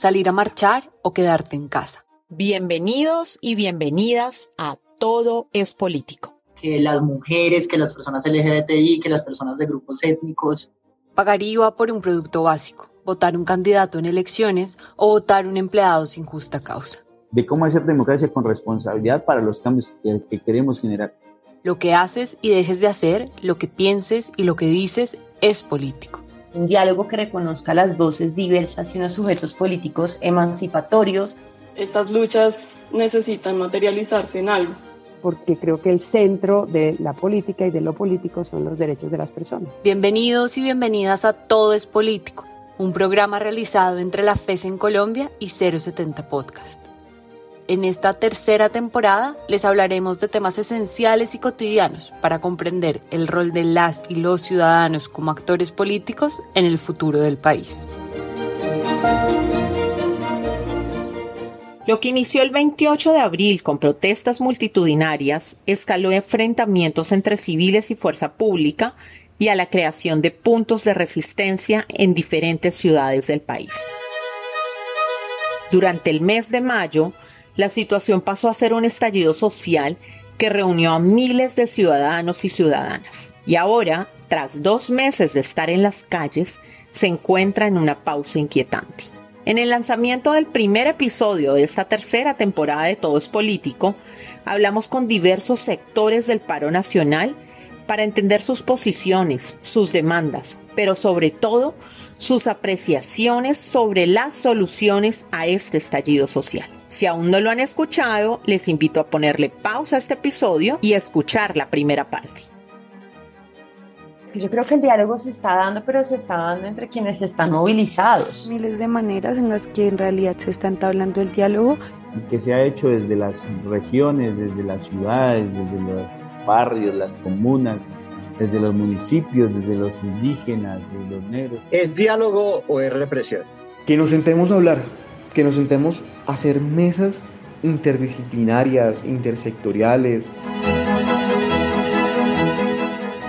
salir a marchar o quedarte en casa. Bienvenidos y bienvenidas a Todo es Político. Que las mujeres, que las personas LGBTI, que las personas de grupos étnicos. Pagar IVA por un producto básico, votar un candidato en elecciones o votar un empleado sin justa causa. De cómo hacer democracia con responsabilidad para los cambios que, que queremos generar. Lo que haces y dejes de hacer, lo que pienses y lo que dices es político un diálogo que reconozca las voces diversas y unos sujetos políticos emancipatorios. Estas luchas necesitan materializarse en algo. Porque creo que el centro de la política y de lo político son los derechos de las personas. Bienvenidos y bienvenidas a Todo es Político, un programa realizado entre la FES en Colombia y 070 Podcast. En esta tercera temporada les hablaremos de temas esenciales y cotidianos para comprender el rol de las y los ciudadanos como actores políticos en el futuro del país. Lo que inició el 28 de abril con protestas multitudinarias escaló enfrentamientos entre civiles y fuerza pública y a la creación de puntos de resistencia en diferentes ciudades del país. Durante el mes de mayo, la situación pasó a ser un estallido social que reunió a miles de ciudadanos y ciudadanas. Y ahora, tras dos meses de estar en las calles, se encuentra en una pausa inquietante. En el lanzamiento del primer episodio de esta tercera temporada de Todo es Político, hablamos con diversos sectores del paro nacional para entender sus posiciones, sus demandas, pero sobre todo sus apreciaciones sobre las soluciones a este estallido social. Si aún no lo han escuchado, les invito a ponerle pausa a este episodio y escuchar la primera parte. Yo creo que el diálogo se está dando, pero se está dando entre quienes están movilizados. Miles de maneras en las que en realidad se está entablando el diálogo. Que se ha hecho desde las regiones, desde las ciudades, desde los barrios, las comunas, desde los municipios, desde los indígenas, desde los negros. ¿Es diálogo o es represión? Que nos sentemos a hablar, que nos sentemos a hacer mesas interdisciplinarias, intersectoriales.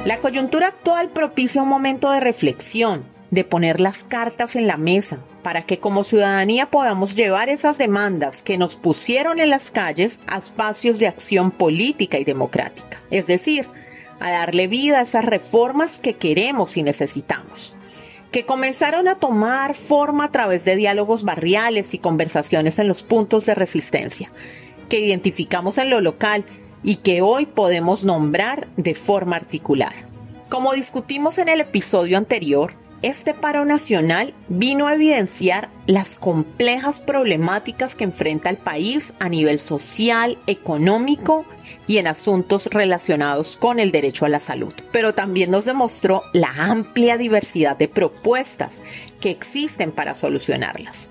La coyuntura actual propicia un momento de reflexión, de poner las cartas en la mesa, para que como ciudadanía podamos llevar esas demandas que nos pusieron en las calles a espacios de acción política y democrática. Es decir, a darle vida a esas reformas que queremos y necesitamos que comenzaron a tomar forma a través de diálogos barriales y conversaciones en los puntos de resistencia, que identificamos en lo local y que hoy podemos nombrar de forma articulada. Como discutimos en el episodio anterior, este paro nacional vino a evidenciar las complejas problemáticas que enfrenta el país a nivel social, económico y en asuntos relacionados con el derecho a la salud. Pero también nos demostró la amplia diversidad de propuestas que existen para solucionarlas.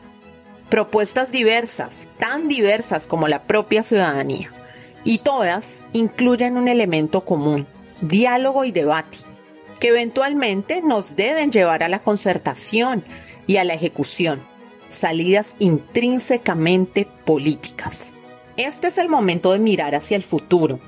Propuestas diversas, tan diversas como la propia ciudadanía. Y todas incluyen un elemento común, diálogo y debate, que eventualmente nos deben llevar a la concertación y a la ejecución, salidas intrínsecamente políticas. Este es el momento de mirar hacia el futuro,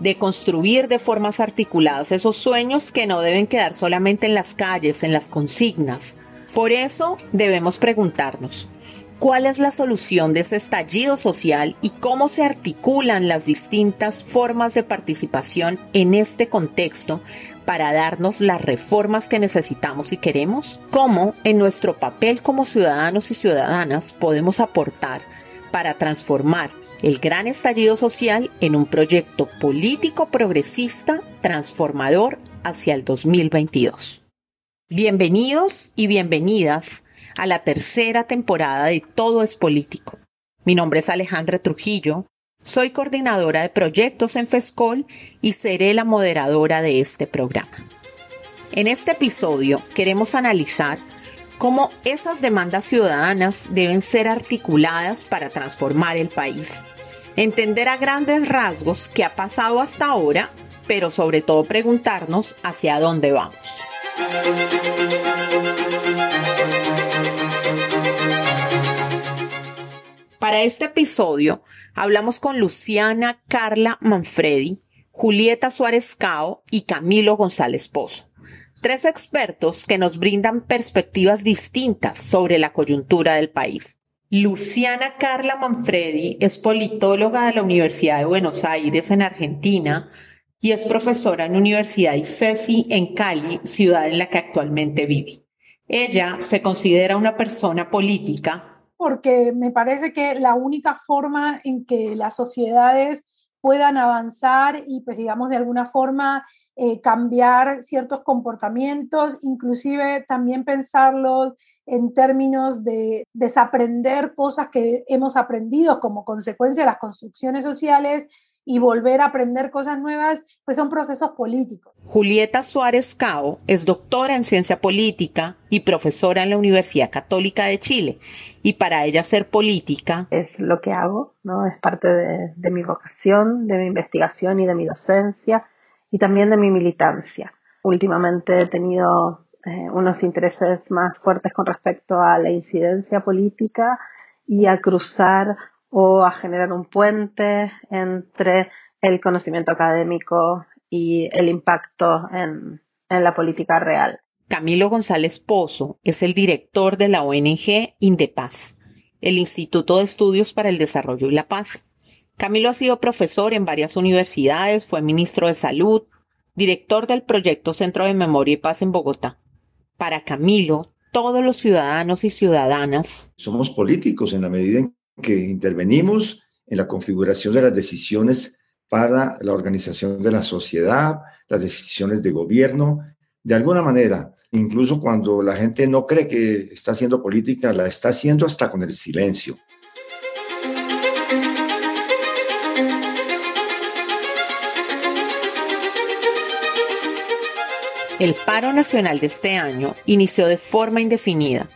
de construir de formas articuladas esos sueños que no deben quedar solamente en las calles, en las consignas. Por eso debemos preguntarnos, ¿cuál es la solución de ese estallido social y cómo se articulan las distintas formas de participación en este contexto para darnos las reformas que necesitamos y queremos? ¿Cómo en nuestro papel como ciudadanos y ciudadanas podemos aportar para transformar el gran estallido social en un proyecto político progresista transformador hacia el 2022. Bienvenidos y bienvenidas a la tercera temporada de Todo es Político. Mi nombre es Alejandra Trujillo, soy coordinadora de proyectos en FESCOL y seré la moderadora de este programa. En este episodio queremos analizar cómo esas demandas ciudadanas deben ser articuladas para transformar el país. Entender a grandes rasgos qué ha pasado hasta ahora, pero sobre todo preguntarnos hacia dónde vamos. Para este episodio hablamos con Luciana Carla Manfredi, Julieta Suárez Cao y Camilo González Pozo tres expertos que nos brindan perspectivas distintas sobre la coyuntura del país. Luciana Carla Manfredi es politóloga de la Universidad de Buenos Aires en Argentina y es profesora en Universidad ICESI en Cali, ciudad en la que actualmente vive. Ella se considera una persona política porque me parece que la única forma en que las sociedades puedan avanzar y, pues, digamos, de alguna forma eh, cambiar ciertos comportamientos, inclusive también pensarlo en términos de desaprender cosas que hemos aprendido como consecuencia de las construcciones sociales y volver a aprender cosas nuevas, pues son procesos políticos. Julieta Suárez Cao es doctora en ciencia política y profesora en la Universidad Católica de Chile. Y para ella ser política es lo que hago, ¿no? Es parte de, mi vocación, de mi investigación y de mi docencia y también de mi militancia. Últimamente he tenido eh, unos intereses más fuertes con respecto a la incidencia política y a cruzar o a generar un puente entre el conocimiento académico y el impacto en, la política real. Camilo González Pozo es el director de la ONG Indepaz, el Instituto de Estudios para el Desarrollo y la Paz. Camilo ha sido profesor en varias universidades, fue ministro de Salud, director del proyecto Centro de Memoria y Paz en Bogotá. Para Camilo, todos los ciudadanos y ciudadanas somos políticos en la medida en que intervenimos en la configuración de las decisiones para la organización de la sociedad, las decisiones de gobierno. De alguna manera, incluso cuando la gente no cree que está haciendo política, la está haciendo hasta con el silencio. El paro nacional de este año inició de forma indefinida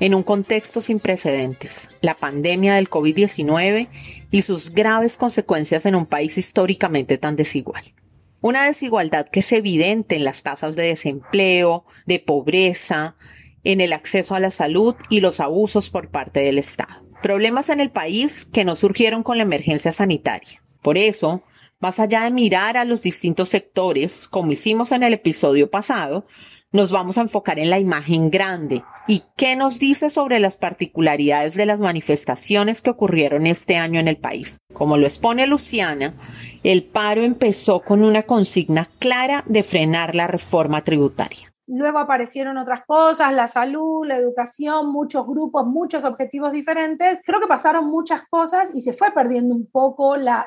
en un contexto sin precedentes, la pandemia del COVID-19 y sus graves consecuencias en un país históricamente tan desigual. Una desigualdad que es evidente en las tasas de desempleo, de pobreza, en el acceso a la salud y los abusos por parte del Estado. Problemas en el país que no surgieron con la emergencia sanitaria. Por eso, más allá de mirar a los distintos sectores, como hicimos en el episodio pasado, nos vamos a enfocar en la imagen grande y qué nos dice sobre las particularidades de las manifestaciones que ocurrieron este año en el país. Como lo expone Luciana, el paro empezó con una consigna clara de frenar la reforma tributaria. Luego aparecieron otras cosas, la salud, la educación, muchos grupos, muchos objetivos diferentes. Creo que pasaron muchas cosas y se fue perdiendo un poco la,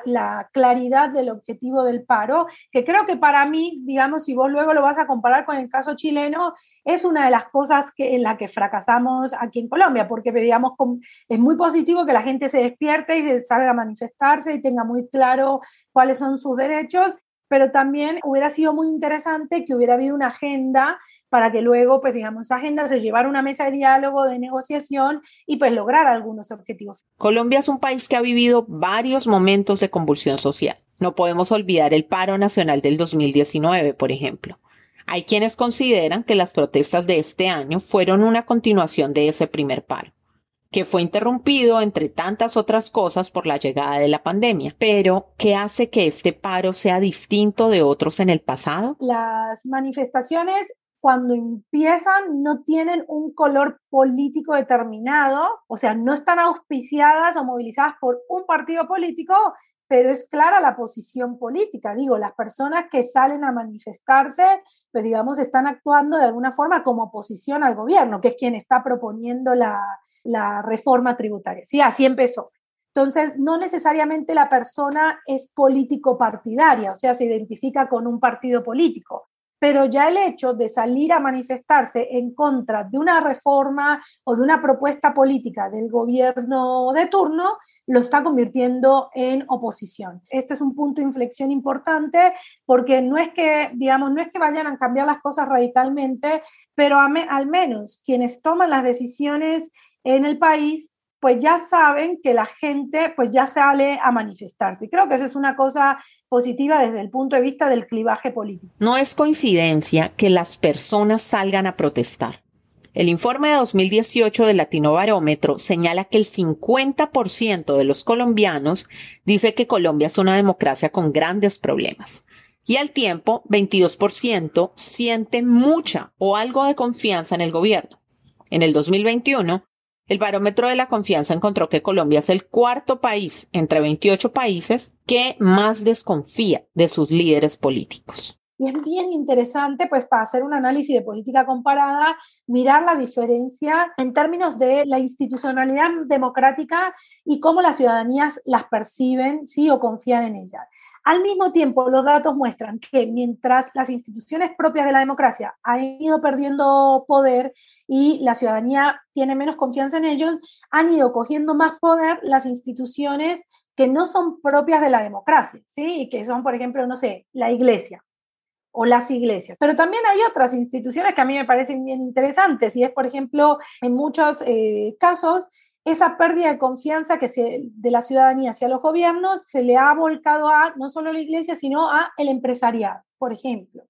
claridad del objetivo del paro, que creo que para mí, digamos, si vos luego lo vas a comparar con el caso chileno, es una de las cosas que, en la que fracasamos aquí en Colombia, porque digamos, es muy positivo que la gente se despierte y se salga a manifestarse y tenga muy claro cuáles son sus derechos, pero también hubiera sido muy interesante que hubiera habido una agenda para que luego, pues digamos, esa agenda se llevara una mesa de diálogo, de negociación y pues lograr algunos objetivos. Colombia es un país que ha vivido varios momentos de convulsión social. No podemos olvidar el paro nacional del 2019, por ejemplo. Hay quienes consideran que las protestas de este año fueron una continuación de ese primer paro que fue interrumpido, entre tantas otras cosas, por la llegada de la pandemia. Pero, ¿qué hace que este paro sea distinto de otros en el pasado? Las manifestaciones cuando empiezan no tienen un color político determinado, o sea, no están auspiciadas o movilizadas por un partido político, pero es clara la posición política. Digo, las personas que salen a manifestarse, pues digamos, están actuando de alguna forma como oposición al gobierno, que es quien está proponiendo la, la reforma tributaria. Sí, así empezó. Entonces, no necesariamente la persona es político partidaria, o sea, se identifica con un partido político, pero ya el hecho de salir a manifestarse en contra de una reforma o de una propuesta política del gobierno de turno lo está convirtiendo en oposición. Esto es un punto de inflexión importante porque no es que, digamos, no es que vayan a cambiar las cosas radicalmente, pero al menos quienes toman las decisiones en el país pues ya saben que la gente pues ya sale a manifestarse. Creo que esa es una cosa positiva desde el punto de vista del clivaje político. No es coincidencia que las personas salgan a protestar. El informe de 2018 del Latino Barómetro señala que el 50% de los colombianos dice que Colombia es una democracia con grandes problemas. Y al tiempo, 22% siente mucha o algo de confianza en el gobierno. En el 2021, el barómetro de la confianza encontró que Colombia es el cuarto país entre 28 países que más desconfía de sus líderes políticos. Y es bien interesante, pues, para hacer un análisis de política comparada, mirar la diferencia en términos de la institucionalidad democrática y cómo las ciudadanías las perciben, sí, o confían en ellas. Al mismo tiempo, los datos muestran que mientras las instituciones propias de la democracia han ido perdiendo poder y la ciudadanía tiene menos confianza en ellos, han ido cogiendo más poder las instituciones que no son propias de la democracia, ¿sí? Y que son, por ejemplo, no sé, la iglesia o las iglesias. Pero también hay otras instituciones que a mí me parecen bien interesantes y es, por ejemplo, en muchos eh, casos, esa pérdida de confianza que se, de la ciudadanía hacia los gobiernos se le ha volcado a no solo la iglesia, sino a el empresariado, por ejemplo,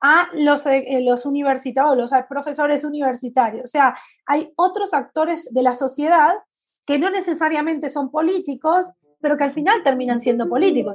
a los, eh, los universitarios, los profesores universitarios. O sea, hay otros actores de la sociedad que no necesariamente son políticos, pero que al final terminan siendo políticos.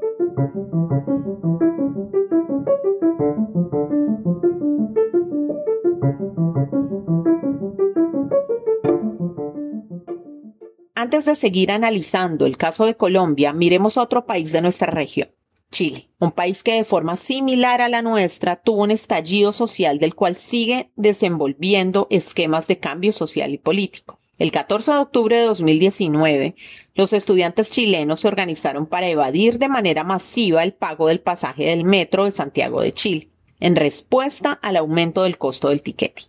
De seguir analizando el caso de Colombia, miremos otro país de nuestra región, Chile, un país que de forma similar a la nuestra tuvo un estallido social del cual sigue desenvolviendo esquemas de cambio social y político. El 14 de octubre de 2019, los estudiantes chilenos se organizaron para evadir de manera masiva el pago del pasaje del metro de Santiago de Chile, en respuesta al aumento del costo del tiquete.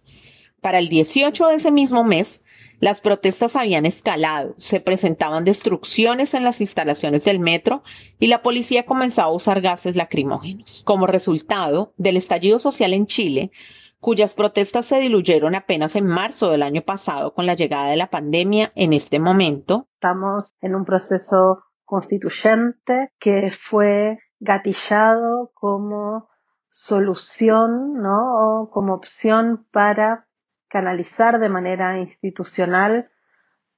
Para el 18 de ese mismo mes, las protestas habían escalado, se presentaban destrucciones en las instalaciones del metro y la policía comenzaba a usar gases lacrimógenos. Como resultado del estallido social en Chile, cuyas protestas se diluyeron apenas en marzo del año pasado con la llegada de la pandemia en este momento. Estamos en un proceso constituyente que fue gatillado como solución, ¿no? O como opción para canalizar de manera institucional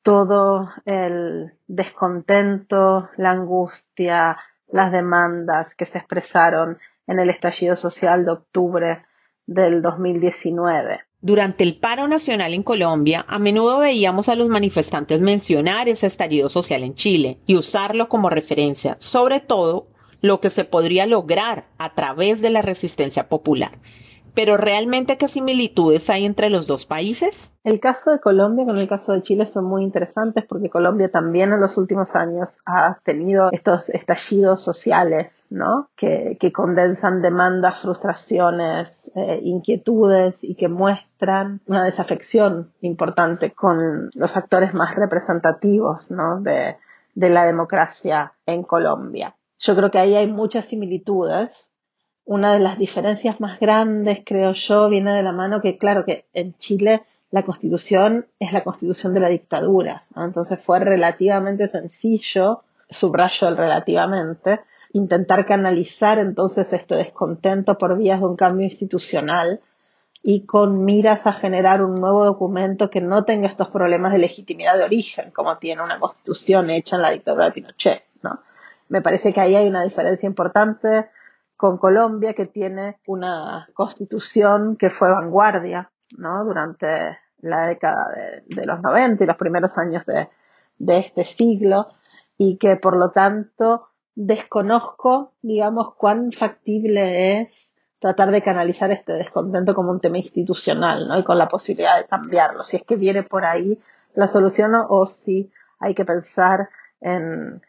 todo el descontento, la angustia, las demandas que se expresaron en el estallido social de octubre del 2019. Durante el paro nacional en Colombia, a menudo veíamos a los manifestantes mencionar ese estallido social en Chile y usarlo como referencia, sobre todo lo que se podría lograr a través de la resistencia popular. Pero realmente, ¿qué similitudes hay entre los dos países? El caso de Colombia con el caso de Chile son muy interesantes porque Colombia también en los últimos años ha tenido estos estallidos sociales, ¿no? Que, condensan demandas, frustraciones, eh, inquietudes y que muestran una desafección importante con los actores más representativos, ¿no? De, de la democracia en Colombia. Yo creo que ahí hay muchas similitudes una de las diferencias más grandes, creo yo, viene de la mano que, claro, que en Chile la constitución es la constitución de la dictadura, entonces fue relativamente sencillo, subrayo el relativamente, intentar canalizar entonces este descontento por vías de un cambio institucional y con miras a generar un nuevo documento que no tenga estos problemas de legitimidad de origen, como tiene una constitución hecha en la dictadura de Pinochet, ¿no? Me parece que ahí hay una diferencia importante con Colombia, que tiene una constitución que fue vanguardia. Durante la década de, los 90 y los primeros años de, este siglo, y que por lo tanto desconozco, digamos, cuán factible es tratar de canalizar este descontento como un tema institucional. Y con la posibilidad de cambiarlo, si es que viene por ahí la solución o, si hay que pensar en,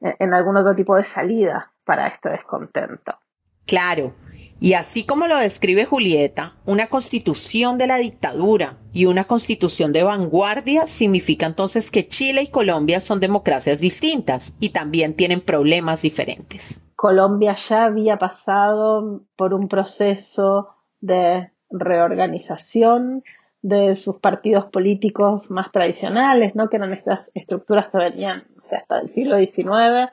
en algún otro tipo de salida para este descontento. Claro. Y así como lo describe Julieta, una constitución de la dictadura y una constitución de vanguardia significa entonces que Chile y Colombia son democracias distintas y también tienen problemas diferentes. Colombia ya había pasado por un proceso de reorganización de sus partidos políticos más tradicionales, ¿no? que eran estas estructuras que venían hasta el siglo XIX,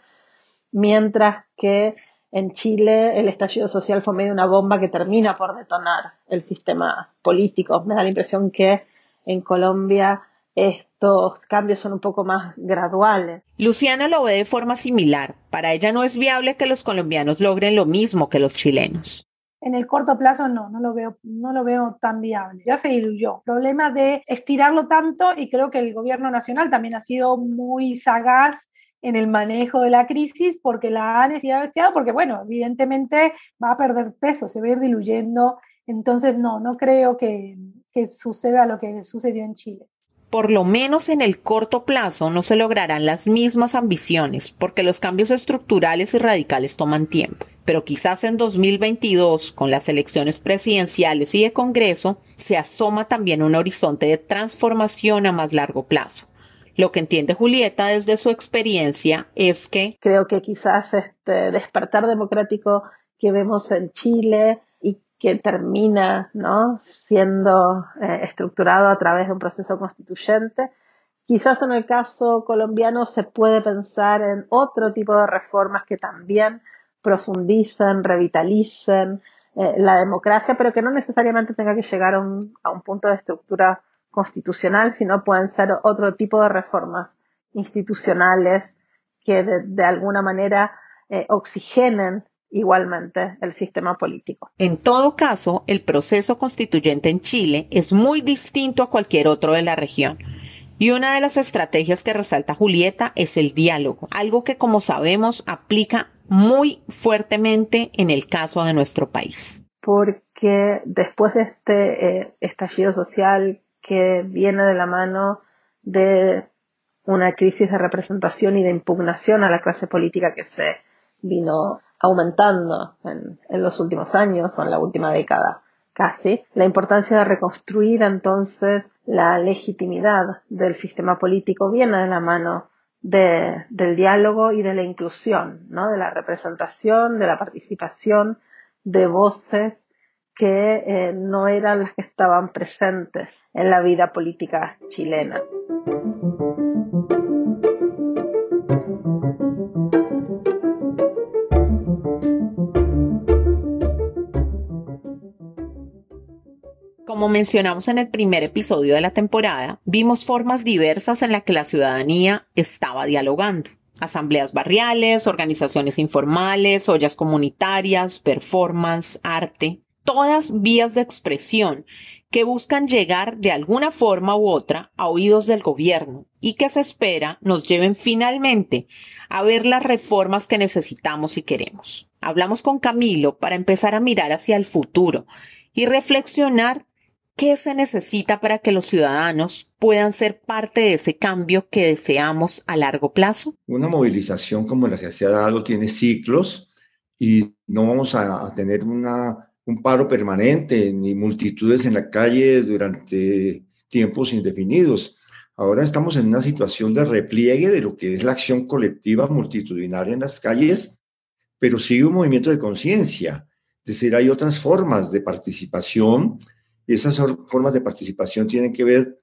mientras que en Chile el estallido social fue medio una bomba que termina por detonar el sistema político. Me da la impresión que en Colombia estos cambios son un poco más graduales. Luciana lo ve de forma similar. Para ella no es viable que los colombianos logren lo mismo que los chilenos. En el corto plazo no, no lo veo, no lo veo tan viable. Ya se diluyó. Problema de estirarlo tanto y creo que el gobierno nacional también ha sido muy sagaz en el manejo de la crisis porque la han estirado, porque bueno, evidentemente va a perder peso, se va a ir diluyendo. Entonces no, no creo que, que suceda lo que sucedió en Chile por lo menos en el corto plazo no se lograrán las mismas ambiciones, porque los cambios estructurales y radicales toman tiempo. Pero quizás en 2022, con las elecciones presidenciales y de Congreso, se asoma también un horizonte de transformación a más largo plazo. Lo que entiende Julieta desde su experiencia es que creo que quizás este despertar democrático que vemos en Chile que termina ¿no? siendo eh, estructurado a través de un proceso constituyente. Quizás en el caso colombiano se puede pensar en otro tipo de reformas que también profundicen, revitalicen eh, la democracia, pero que no necesariamente tenga que llegar a un, a un punto de estructura constitucional, sino pueden ser otro tipo de reformas institucionales que de, de alguna manera eh, oxigenen igualmente el sistema político. En todo caso, el proceso constituyente en Chile es muy distinto a cualquier otro de la región. Y una de las estrategias que resalta Julieta es el diálogo, algo que como sabemos aplica muy fuertemente en el caso de nuestro país. Porque después de este eh, estallido social que viene de la mano de una crisis de representación y de impugnación a la clase política que se vino aumentando en, los últimos años o en la última década casi, la importancia de reconstruir entonces la legitimidad del sistema político viene de la mano de, del diálogo y de la inclusión, ¿no? de la representación, de la participación de voces que eh, no eran las que estaban presentes en la vida política chilena. Como mencionamos en el primer episodio de la temporada, vimos formas diversas en las que la ciudadanía estaba dialogando. Asambleas barriales, organizaciones informales, ollas comunitarias, performance, arte, todas vías de expresión que buscan llegar de alguna forma u otra a oídos del gobierno y que se espera nos lleven finalmente a ver las reformas que necesitamos y queremos. Hablamos con Camilo para empezar a mirar hacia el futuro y reflexionar ¿Qué se necesita para que los ciudadanos puedan ser parte de ese cambio que deseamos a largo plazo? Una movilización como la que se ha dado tiene ciclos y no vamos a, tener una, un paro permanente ni multitudes en la calle durante tiempos indefinidos. Ahora estamos en una situación de repliegue de lo que es la acción colectiva multitudinaria en las calles, pero sigue un movimiento de conciencia. Es decir, hay otras formas de participación y esas formas de participación tienen que ver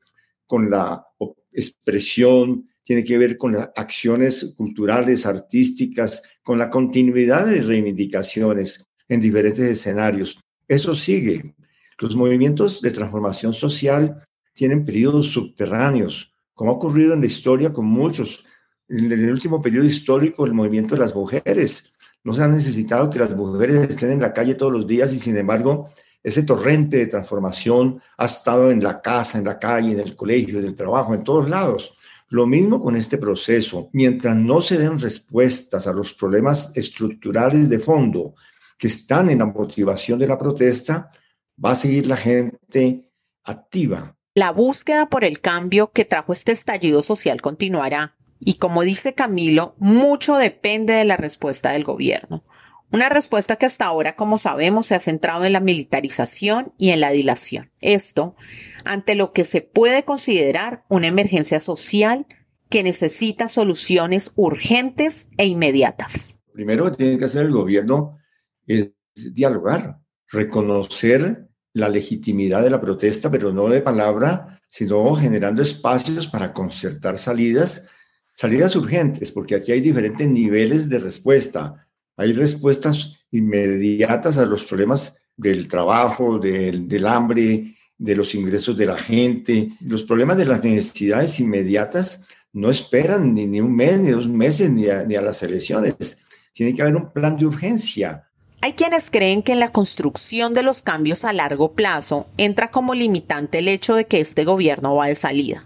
con la expresión, tienen que ver con las acciones culturales, artísticas, con la continuidad de reivindicaciones en diferentes escenarios. Eso sigue. Los movimientos de transformación social tienen periodos subterráneos, como ha ocurrido en la historia con muchos. En el último periodo histórico, el movimiento de las mujeres. No se ha necesitado que las mujeres estén en la calle todos los días y sin embargo ese torrente de transformación ha estado en la casa, en la calle, en el colegio, en el trabajo, en todos lados. Lo mismo con este proceso. Mientras no se den respuestas a los problemas estructurales de fondo que están en la motivación de la protesta, va a seguir la gente activa. La búsqueda por el cambio que trajo este estallido social continuará. Y como dice Camilo, mucho depende de la respuesta del gobierno. Una respuesta que hasta ahora, como sabemos, se ha centrado en la militarización y en la dilación. Esto ante lo que se puede considerar una emergencia social que necesita soluciones urgentes e inmediatas. Primero que tiene que hacer el gobierno es dialogar, reconocer la legitimidad de la protesta, pero no de palabra, sino generando espacios para concertar salidas, salidas urgentes, porque aquí hay diferentes niveles de respuesta hay respuestas inmediatas a los problemas del trabajo, del, hambre, de los ingresos de la gente. Los problemas de las necesidades inmediatas no esperan ni, un mes, ni dos meses, ni a, ni a las elecciones. Tiene que haber un plan de urgencia. Hay quienes creen que en la construcción de los cambios a largo plazo entra como limitante el hecho de que este gobierno va de salida.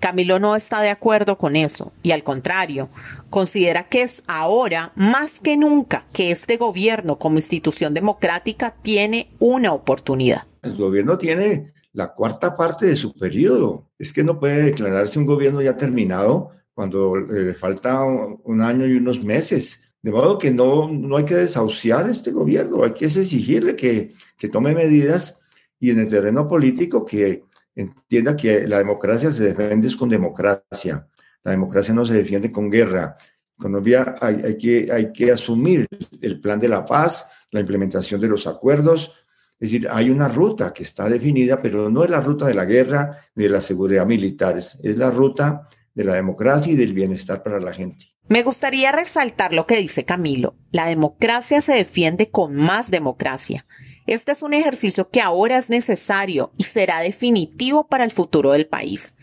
Camilo no está de acuerdo con eso y al contrario, considera que es ahora más que nunca que este gobierno como institución democrática tiene una oportunidad. El gobierno tiene la cuarta parte de su periodo. Es que no puede declararse un gobierno ya terminado cuando le falta un año y unos meses. De modo que no, no hay que desahuciar a este gobierno, hay que exigirle que, que tome medidas y en el terreno político que entienda que la democracia se defiende con democracia. La democracia no se defiende con guerra. Colombia hay, que, hay que asumir el plan de la paz, la implementación de los acuerdos. Es decir, hay una ruta que está definida, pero no es la ruta de la guerra ni de la seguridad militares, es la ruta de la democracia y del bienestar para la gente. Me gustaría resaltar lo que dice Camilo. La democracia se defiende con más democracia. Este es un ejercicio que ahora es necesario y será definitivo para el futuro del país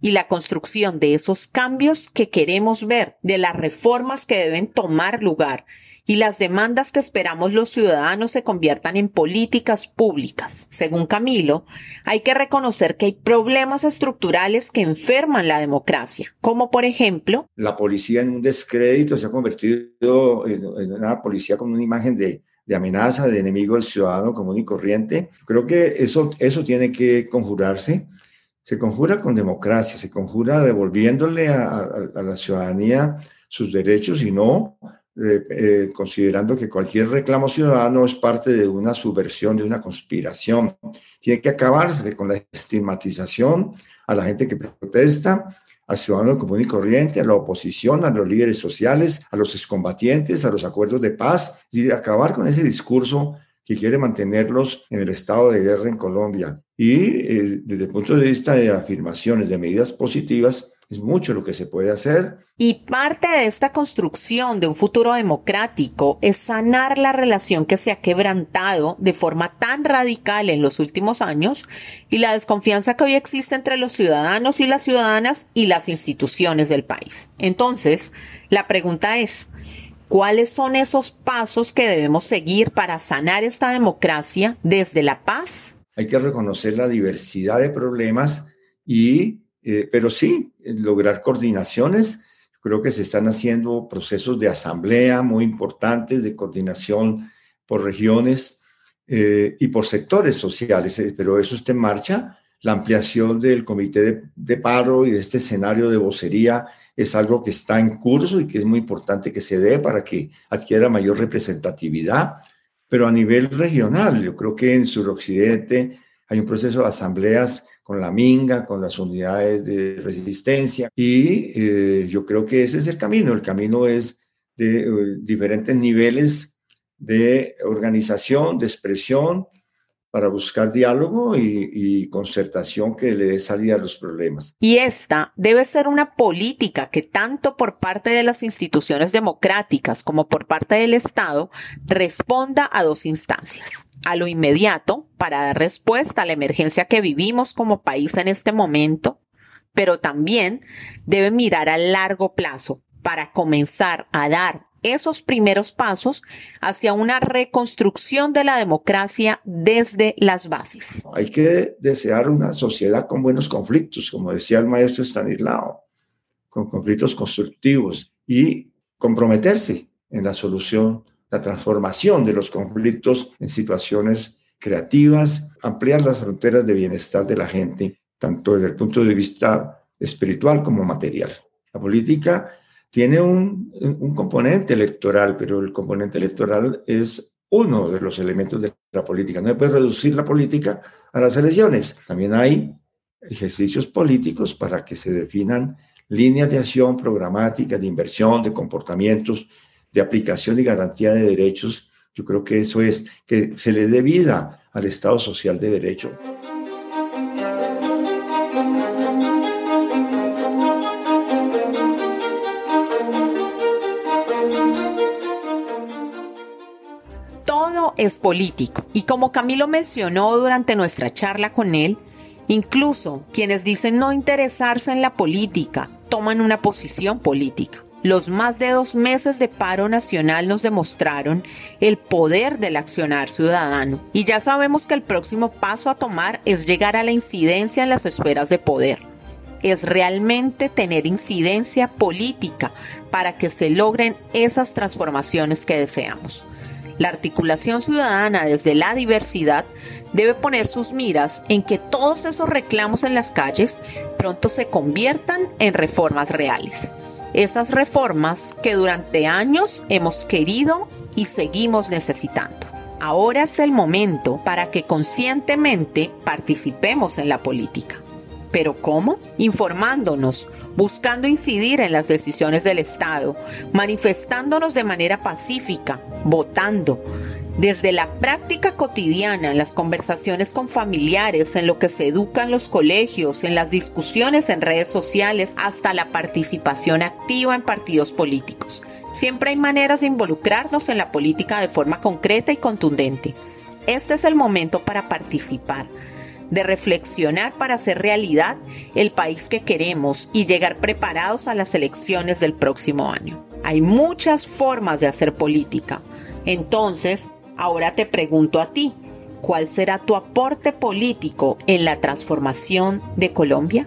y la construcción de esos cambios que queremos ver, de las reformas que deben tomar lugar y las demandas que esperamos los ciudadanos se conviertan en políticas públicas. Según Camilo, hay que reconocer que hay problemas estructurales que enferman la democracia, como por ejemplo... La policía en un descrédito se ha convertido en, una policía con una imagen de, amenaza, de enemigo del ciudadano común y corriente. Creo que eso, eso tiene que conjurarse se conjura con democracia, se conjura devolviéndole a, la ciudadanía sus derechos y no eh, eh, considerando que cualquier reclamo ciudadano es parte de una subversión, de una conspiración. Tiene que acabarse con la estigmatización a la gente que protesta, al ciudadano común y corriente, a la oposición, a los líderes sociales, a los excombatientes, a los acuerdos de paz, y acabar con ese discurso que quiere mantenerlos en el estado de guerra en Colombia. Y eh, desde el punto de vista de afirmaciones, de medidas positivas, es mucho lo que se puede hacer. Y parte de esta construcción de un futuro democrático es sanar la relación que se ha quebrantado de forma tan radical en los últimos años y la desconfianza que hoy existe entre los ciudadanos y las ciudadanas y las instituciones del país. Entonces, la pregunta es, ¿Cuáles son esos pasos que debemos seguir para sanar esta democracia desde la paz? Hay que reconocer la diversidad de problemas y, eh, pero sí, lograr coordinaciones. Creo que se están haciendo procesos de asamblea muy importantes, de coordinación por regiones eh, y por sectores sociales, eh, pero eso está en marcha. La ampliación del comité de, de paro y de este escenario de vocería es algo que está en curso y que es muy importante que se dé para que adquiera mayor representatividad, pero a nivel regional, yo creo que en suroccidente hay un proceso de asambleas con la Minga, con las unidades de resistencia, y eh, yo creo que ese es el camino. El camino es de eh, diferentes niveles de organización, de expresión, para buscar diálogo y, concertación que le dé salida a los problemas. Y esta debe ser una política que tanto por parte de las instituciones democráticas como por parte del Estado responda a dos instancias. A lo inmediato, para dar respuesta a la emergencia que vivimos como país en este momento, pero también debe mirar a largo plazo para comenzar a dar esos primeros pasos hacia una reconstrucción de la democracia desde las bases. Hay que desear una sociedad con buenos conflictos, como decía el maestro Stanislao, con conflictos constructivos y comprometerse en la solución, la transformación de los conflictos en situaciones creativas, ampliar las fronteras de bienestar de la gente, tanto desde el punto de vista espiritual como material. La política tiene un, un componente electoral, pero el componente electoral es uno de los elementos de la política. No se puede reducir la política a las elecciones. También hay ejercicios políticos para que se definan líneas de acción programáticas, de inversión, de comportamientos, de aplicación y garantía de derechos. Yo creo que eso es que se le dé vida al Estado social de derecho. Es político y como Camilo mencionó durante nuestra charla con él, incluso quienes dicen no interesarse en la política toman una posición política. Los más de dos meses de paro nacional nos demostraron el poder del accionar ciudadano y ya sabemos que el próximo paso a tomar es llegar a la incidencia en las esferas de poder. Es realmente tener incidencia política para que se logren esas transformaciones que deseamos. La articulación ciudadana desde la diversidad debe poner sus miras en que todos esos reclamos en las calles pronto se conviertan en reformas reales esas reformas que durante años hemos querido y seguimos necesitando. Ahora es el momento para que conscientemente participemos en la política. ¿Pero cómo? Informándonos, buscando incidir en las decisiones del Estado, manifestándonos de manera pacífica, votando, desde la práctica cotidiana, en las conversaciones con familiares, en lo que se educa en los colegios, en las discusiones en redes sociales, hasta la participación activa en partidos políticos. Siempre hay maneras de involucrarnos en la política de forma concreta y contundente. Este es el momento para participar, de reflexionar para hacer realidad el país que queremos y llegar preparados a las elecciones del próximo año. Hay muchas formas de hacer política. Entonces, Ahora te pregunto a ti, ¿cuál será tu aporte político en la transformación de Colombia?